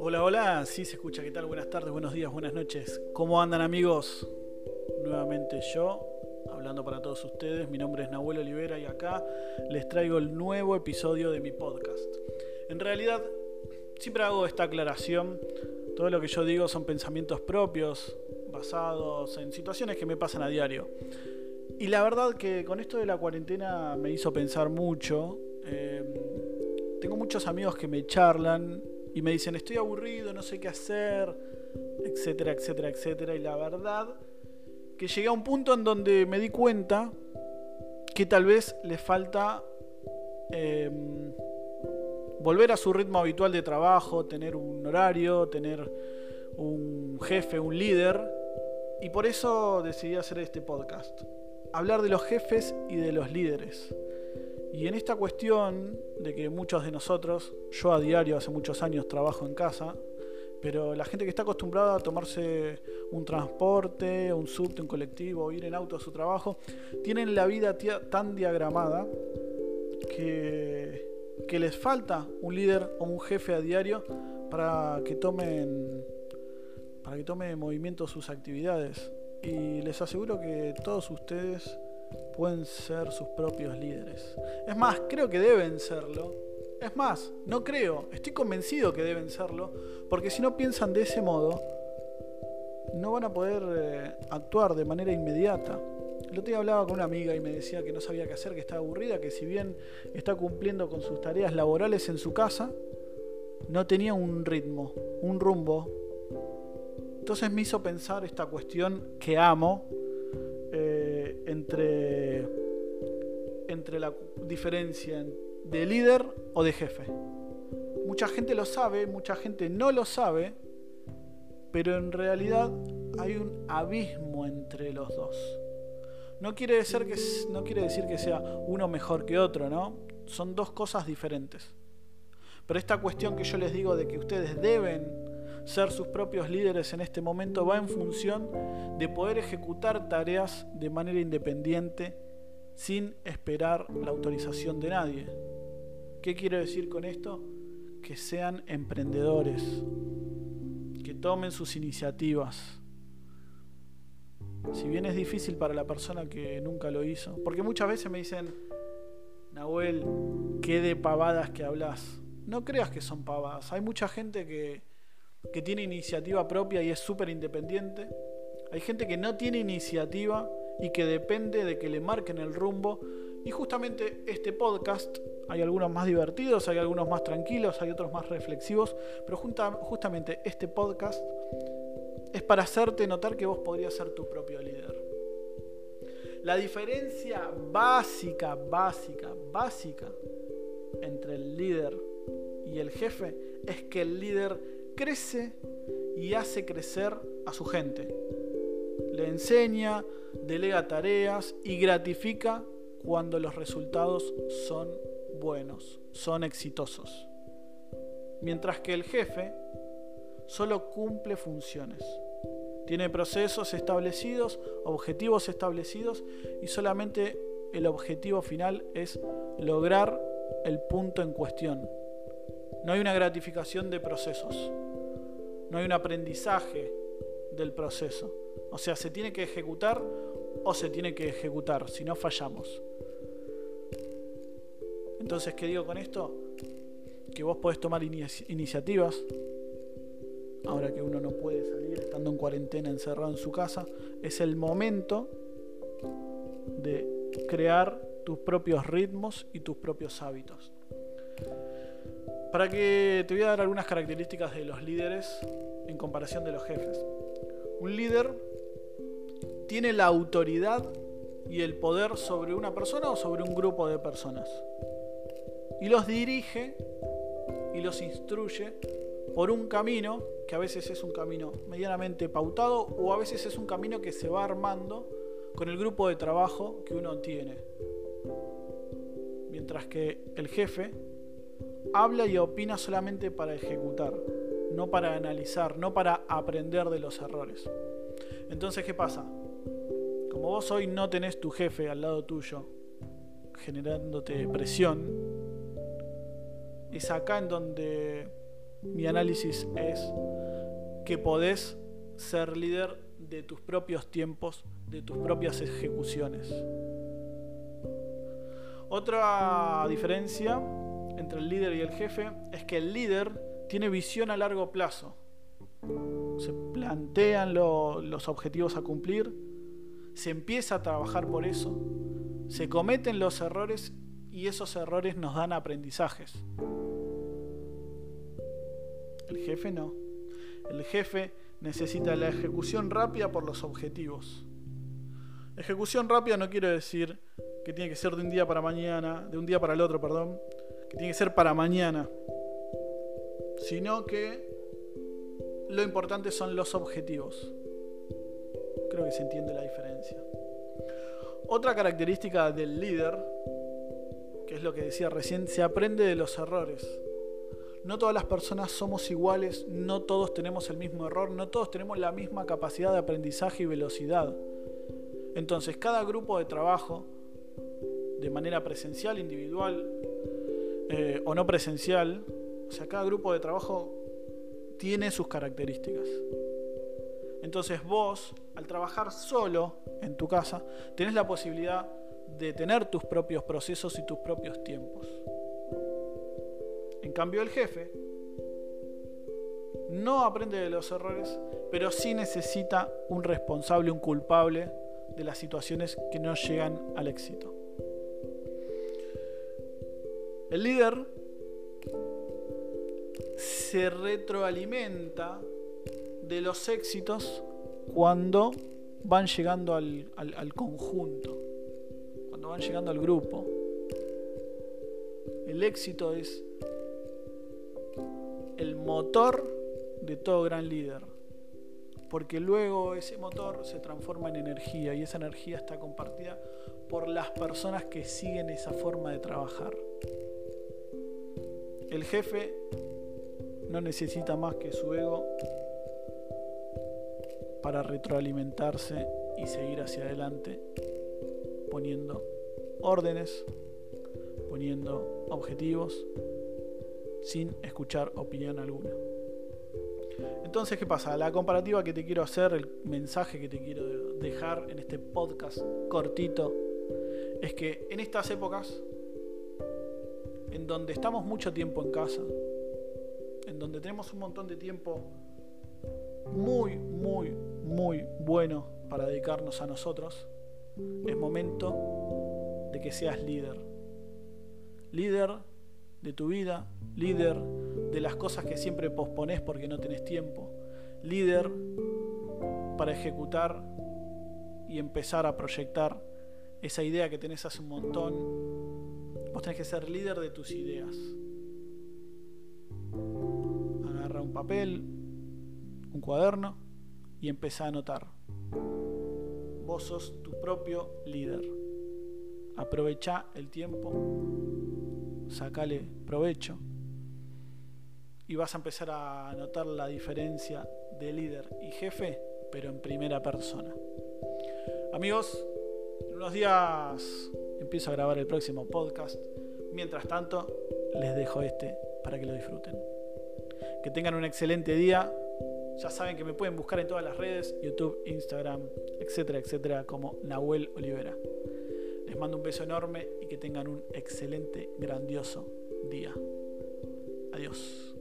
Hola, hola, sí se escucha, ¿qué tal? Buenas tardes, buenos días, buenas noches. ¿Cómo andan amigos? Nuevamente yo, hablando para todos ustedes, mi nombre es Nahuel Olivera y acá les traigo el nuevo episodio de mi podcast. En realidad, siempre hago esta aclaración, todo lo que yo digo son pensamientos propios, basados en situaciones que me pasan a diario. Y la verdad que con esto de la cuarentena me hizo pensar mucho. Eh, tengo muchos amigos que me charlan y me dicen estoy aburrido, no sé qué hacer, etcétera, etcétera, etcétera. Y la verdad que llegué a un punto en donde me di cuenta que tal vez le falta em, volver a su ritmo habitual de trabajo, tener un horario, tener un jefe, un líder. Y por eso decidí hacer este podcast. Hablar de los jefes y de los líderes. Y en esta cuestión de que muchos de nosotros, yo a diario hace muchos años trabajo en casa, pero la gente que está acostumbrada a tomarse un transporte, un subte, un colectivo, ir en auto a su trabajo, tienen la vida tan diagramada que, que les falta un líder o un jefe a diario para que tomen para que tome movimiento sus actividades. Y les aseguro que todos ustedes pueden ser sus propios líderes. Es más, creo que deben serlo. Es más, no creo, estoy convencido que deben serlo, porque si no piensan de ese modo, no van a poder eh, actuar de manera inmediata. El otro día hablaba con una amiga y me decía que no sabía qué hacer, que estaba aburrida, que si bien está cumpliendo con sus tareas laborales en su casa, no tenía un ritmo, un rumbo. Entonces me hizo pensar esta cuestión que amo, eh, entre, entre la diferencia de líder o de jefe. Mucha gente lo sabe, mucha gente no lo sabe, pero en realidad hay un abismo entre los dos. No quiere, decir que, no quiere decir que sea uno mejor que otro, ¿no? Son dos cosas diferentes. Pero esta cuestión que yo les digo de que ustedes deben ser sus propios líderes en este momento va en función de poder ejecutar tareas de manera independiente sin esperar la autorización de nadie. ¿Qué quiero decir con esto? Que sean emprendedores, que tomen sus iniciativas. Si bien es difícil para la persona que nunca lo hizo, porque muchas veces me dicen, Nahuel, qué de pavadas que hablas. No creas que son pavadas. Hay mucha gente que que tiene iniciativa propia y es súper independiente. Hay gente que no tiene iniciativa y que depende de que le marquen el rumbo. Y justamente este podcast, hay algunos más divertidos, hay algunos más tranquilos, hay otros más reflexivos, pero justamente este podcast es para hacerte notar que vos podrías ser tu propio líder. La diferencia básica, básica, básica entre el líder y el jefe es que el líder crece y hace crecer a su gente. Le enseña, delega tareas y gratifica cuando los resultados son buenos, son exitosos. Mientras que el jefe solo cumple funciones. Tiene procesos establecidos, objetivos establecidos y solamente el objetivo final es lograr el punto en cuestión. No hay una gratificación de procesos no hay un aprendizaje del proceso. O sea, se tiene que ejecutar o se tiene que ejecutar, si no fallamos. Entonces, ¿qué digo con esto? Que vos podés tomar iniciativas, ahora que uno no puede salir estando en cuarentena encerrado en su casa, es el momento de crear tus propios ritmos y tus propios hábitos. Para que te voy a dar algunas características de los líderes en comparación de los jefes. Un líder tiene la autoridad y el poder sobre una persona o sobre un grupo de personas. Y los dirige y los instruye por un camino que a veces es un camino medianamente pautado o a veces es un camino que se va armando con el grupo de trabajo que uno tiene. Mientras que el jefe habla y opina solamente para ejecutar, no para analizar, no para aprender de los errores. Entonces, ¿qué pasa? Como vos hoy no tenés tu jefe al lado tuyo, generándote presión, es acá en donde mi análisis es que podés ser líder de tus propios tiempos, de tus propias ejecuciones. Otra diferencia entre el líder y el jefe es que el líder tiene visión a largo plazo. Se plantean los objetivos a cumplir, se empieza a trabajar por eso, se cometen los errores y esos errores nos dan aprendizajes. El jefe no. El jefe necesita la ejecución rápida por los objetivos. Ejecución rápida no quiero decir que tiene que ser de un día para mañana, de un día para el otro, perdón, que tiene que ser para mañana, sino que lo importante son los objetivos. Creo que se entiende la diferencia. Otra característica del líder, que es lo que decía recién, se aprende de los errores. No todas las personas somos iguales, no todos tenemos el mismo error, no todos tenemos la misma capacidad de aprendizaje y velocidad. Entonces, cada grupo de trabajo, de manera presencial, individual eh, o no presencial, o sea, cada grupo de trabajo tiene sus características. Entonces vos, al trabajar solo en tu casa, tenés la posibilidad de tener tus propios procesos y tus propios tiempos. En cambio el jefe no aprende de los errores, pero sí necesita un responsable, un culpable de las situaciones que no llegan al éxito. El líder se retroalimenta de los éxitos cuando van llegando al, al, conjunto, cuando van llegando al grupo. El éxito es el motor de todo gran líder, porque luego ese motor se transforma en energía y esa energía está compartida por las personas que siguen esa forma de trabajar. El jefe no necesita más que su ego para retroalimentarse y seguir hacia adelante poniendo órdenes, poniendo objetivos, sin escuchar opinión alguna. Entonces, ¿qué pasa? La comparativa que te quiero hacer, el mensaje que te quiero dejar en este podcast cortito, es que en estas épocas, en donde estamos mucho tiempo en casa, en donde tenemos un montón de tiempo muy, muy, muy bueno para dedicarnos a nosotros, es momento de que seas líder. Líder de tu vida, líder de las cosas que siempre pospones porque no tenés tiempo, líder para ejecutar y empezar a proyectar esa idea que tenés hace un montón. Vos tenés que ser líder de tus ideas. Agarra un papel, un cuaderno y empezá a anotar. Vos sos tu propio líder. Aprovecha el tiempo, sacale provecho y vas a empezar a notar la diferencia de líder y jefe, pero en primera persona. Amigos, en unos días empiezo a grabar el próximo podcast. Mientras tanto, les dejo este para que lo disfruten. Que tengan un excelente día ya saben que me pueden buscar en todas las redes, YouTube, Instagram, etcétera, etcétera, como Nahuel Olivera. Les mando un beso enorme y que tengan un excelente, grandioso día. Adiós.